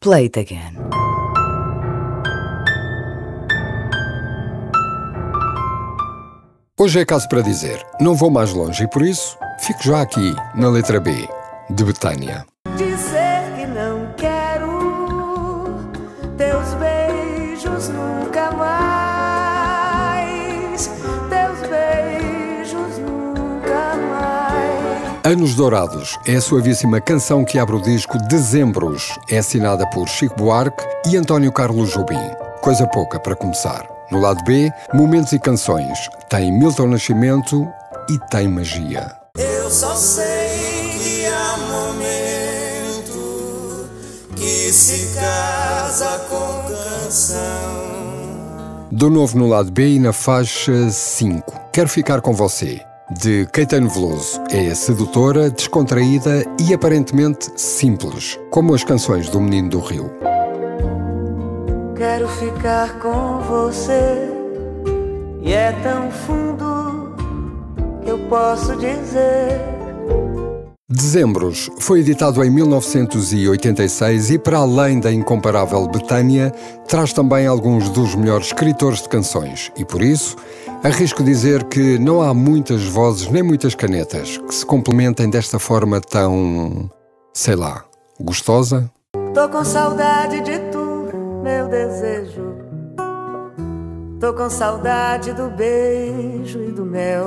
Play it again. Hoje é caso para dizer, não vou mais longe e por isso fico já aqui, na letra B, de Betânia. Dizer que não quero teus beijos nunca Anos Dourados é a suavíssima canção que abre o disco Dezembros. É assinada por Chico Buarque e António Carlos Jobim. Coisa pouca para começar. No lado B, momentos e canções. Tem Milton Nascimento e tem magia. Eu só sei que há momento que se casa com canção. Do novo no lado B e na faixa 5. Quero ficar com você. De Caetano Veloso. É sedutora, descontraída e aparentemente simples, como as canções do Menino do Rio. Quero ficar com você e é tão fundo que eu posso dizer. Dezembros foi editado em 1986 e, para além da incomparável Betânia, traz também alguns dos melhores escritores de canções. E por isso, arrisco dizer que não há muitas vozes nem muitas canetas que se complementem desta forma tão. sei lá, gostosa. Tô com saudade de tu, meu desejo. Tô com saudade do beijo e do mel,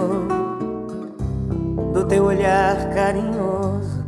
do teu olhar carinhoso